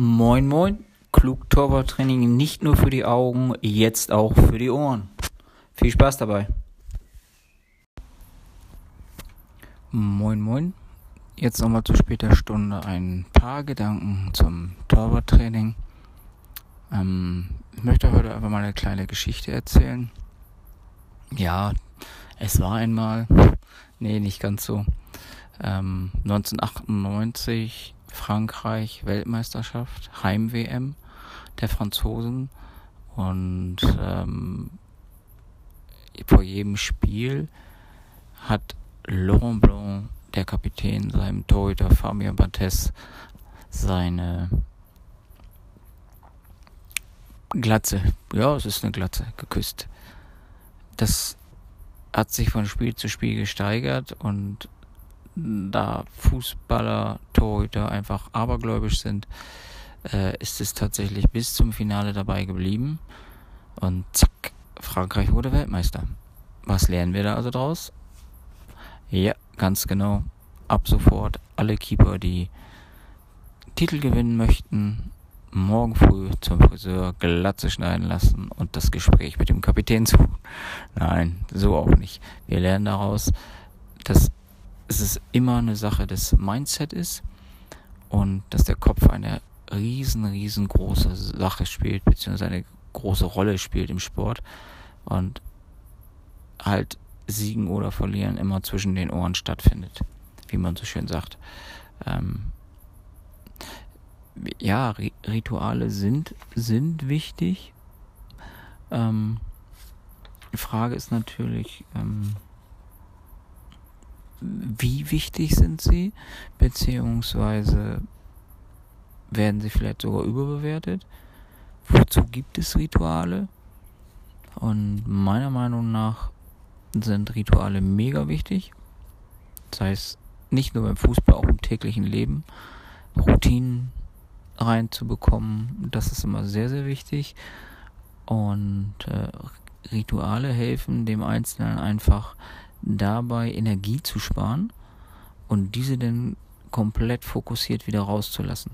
Moin Moin, klug Torwarttraining nicht nur für die Augen, jetzt auch für die Ohren. Viel Spaß dabei. Moin Moin, jetzt nochmal zu später Stunde ein paar Gedanken zum Torwarttraining. Ähm, ich möchte heute einfach mal eine kleine Geschichte erzählen. Ja, es war einmal, nee, nicht ganz so. Ähm, 1998 Frankreich Weltmeisterschaft, Heim-WM der Franzosen und ähm, vor jedem Spiel hat Laurent Blanc, der Kapitän, seinem Torhüter Fabien Barthez seine Glatze, ja, es ist eine Glatze, geküsst. Das hat sich von Spiel zu Spiel gesteigert und da Fußballer, Torhüter einfach abergläubisch sind, äh, ist es tatsächlich bis zum Finale dabei geblieben. Und zack, Frankreich wurde Weltmeister. Was lernen wir da also draus? Ja, ganz genau. Ab sofort alle Keeper, die Titel gewinnen möchten, morgen früh zum Friseur Glatze schneiden lassen und das Gespräch mit dem Kapitän suchen. Nein, so auch nicht. Wir lernen daraus, dass es ist immer eine Sache des Mindset ist und dass der Kopf eine riesen, riesengroße Sache spielt, beziehungsweise eine große Rolle spielt im Sport und halt Siegen oder Verlieren immer zwischen den Ohren stattfindet, wie man so schön sagt. Ähm, ja, Rituale sind, sind wichtig. Ähm, die Frage ist natürlich, ähm, wie wichtig sind sie, beziehungsweise werden sie vielleicht sogar überbewertet. Wozu gibt es Rituale? Und meiner Meinung nach sind Rituale mega wichtig. Das heißt, nicht nur beim Fußball, auch im täglichen Leben. Routinen reinzubekommen, das ist immer sehr, sehr wichtig. Und äh, Rituale helfen dem Einzelnen einfach dabei Energie zu sparen und diese dann komplett fokussiert wieder rauszulassen.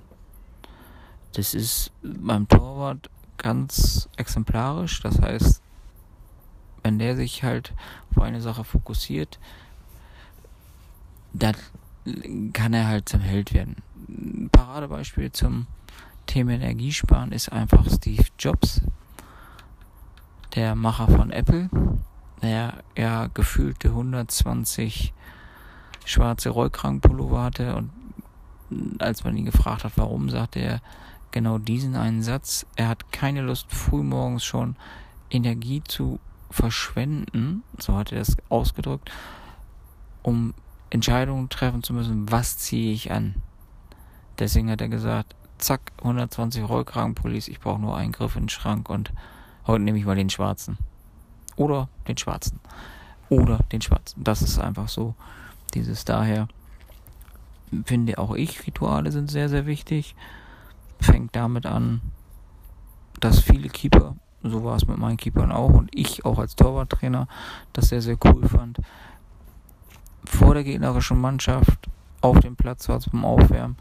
Das ist beim Torwart ganz exemplarisch. Das heißt, wenn der sich halt auf eine Sache fokussiert, dann kann er halt zum Held werden. Ein Paradebeispiel zum Thema Energiesparen ist einfach Steve Jobs, der Macher von Apple der ja gefühlte 120 schwarze Rollkragenpullover hatte und als man ihn gefragt hat, warum, sagte er genau diesen einen Satz. Er hat keine Lust, frühmorgens schon Energie zu verschwenden, so hat er es ausgedrückt, um Entscheidungen treffen zu müssen, was ziehe ich an. Deswegen hat er gesagt, zack, 120 Rollkragenpullis, ich brauche nur einen Griff in den Schrank und heute nehme ich mal den schwarzen. Oder den schwarzen. Oder den schwarzen. Das ist einfach so. Dieses daher finde auch ich, Rituale sind sehr, sehr wichtig. Fängt damit an, dass viele Keeper, so war es mit meinen Keepern auch und ich auch als Torwarttrainer, das sehr, sehr cool fand, vor der gegnerischen Mannschaft auf dem Platz war beim Aufwärmen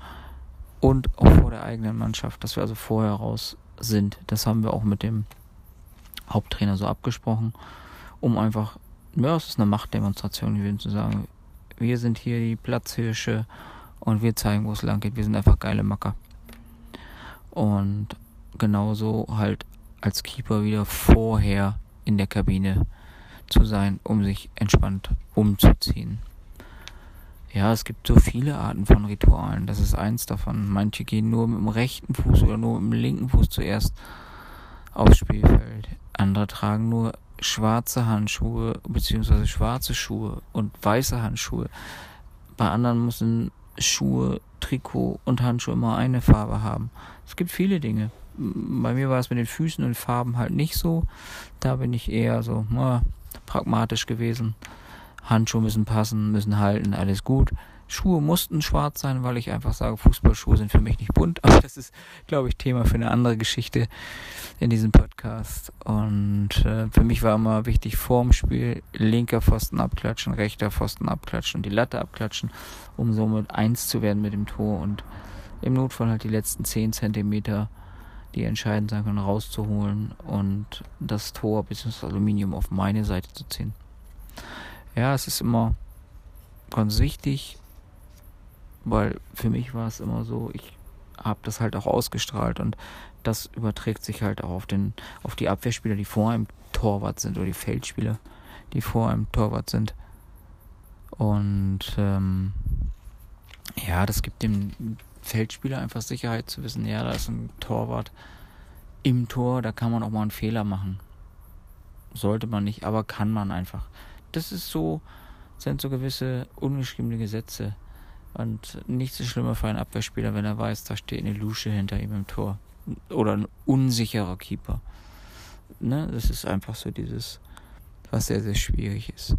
und auch vor der eigenen Mannschaft, dass wir also vorher raus sind. Das haben wir auch mit dem Haupttrainer so abgesprochen, um einfach, ja, es ist eine Machtdemonstration gewesen, zu sagen, wir sind hier die Platzhirsche und wir zeigen, wo es lang geht. Wir sind einfach geile Macker. Und genauso halt als Keeper wieder vorher in der Kabine zu sein, um sich entspannt umzuziehen. Ja, es gibt so viele Arten von Ritualen. Das ist eins davon. Manche gehen nur mit dem rechten Fuß oder nur mit dem linken Fuß zuerst aufs Spielfeld. Andere tragen nur schwarze Handschuhe bzw. schwarze Schuhe und weiße Handschuhe. Bei anderen müssen Schuhe, Trikot und Handschuhe immer eine Farbe haben. Es gibt viele Dinge. Bei mir war es mit den Füßen und Farben halt nicht so. Da bin ich eher so na, pragmatisch gewesen. Handschuhe müssen passen, müssen halten, alles gut. Schuhe mussten schwarz sein, weil ich einfach sage, Fußballschuhe sind für mich nicht bunt. Aber das ist, glaube ich, Thema für eine andere Geschichte in diesem Podcast. Und äh, für mich war immer wichtig, vorm Spiel linker Pfosten abklatschen, rechter Pfosten abklatschen und die Latte abklatschen, um somit eins zu werden mit dem Tor und im Notfall halt die letzten 10 Zentimeter, die entscheidend sein können, rauszuholen und das Tor bzw. das Aluminium auf meine Seite zu ziehen. Ja, es ist immer ganz wichtig, weil für mich war es immer so, ich habe das halt auch ausgestrahlt und das überträgt sich halt auch auf den auf die Abwehrspieler, die vor einem Torwart sind oder die Feldspieler, die vor einem Torwart sind. Und ähm, ja, das gibt dem Feldspieler einfach Sicherheit zu wissen, ja, da ist ein Torwart im Tor, da kann man auch mal einen Fehler machen. Sollte man nicht, aber kann man einfach. Das ist so, sind so gewisse ungeschriebene Gesetze. Und nichts ist schlimmer für einen Abwehrspieler, wenn er weiß, da steht eine Lusche hinter ihm im Tor. Oder ein unsicherer Keeper. Ne? Das ist einfach so dieses, was sehr, sehr schwierig ist.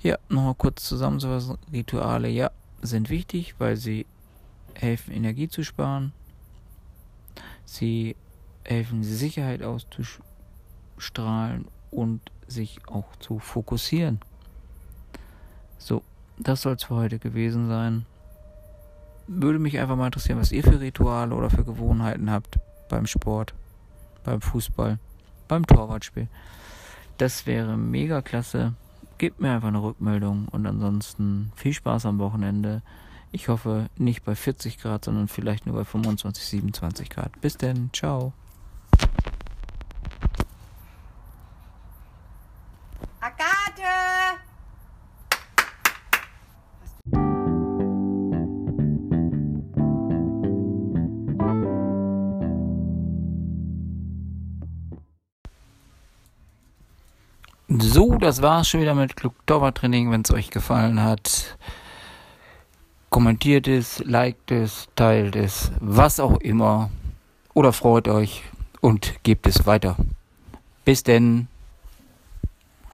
Ja, nochmal kurz zusammenzufassen. Rituale, ja, sind wichtig, weil sie helfen, Energie zu sparen. Sie helfen, Sicherheit auszustrahlen und sich auch zu fokussieren. So, das soll es für heute gewesen sein. Würde mich einfach mal interessieren, was ihr für Rituale oder für Gewohnheiten habt beim Sport, beim Fußball, beim Torwartspiel. Das wäre mega klasse. Gebt mir einfach eine Rückmeldung und ansonsten viel Spaß am Wochenende. Ich hoffe nicht bei 40 Grad, sondern vielleicht nur bei 25, 27 Grad. Bis denn, ciao. So, das war's schon wieder mit Klug Training. Wenn es euch gefallen hat, kommentiert es, liked es, teilt es, was auch immer. Oder freut euch und gebt es weiter. Bis denn.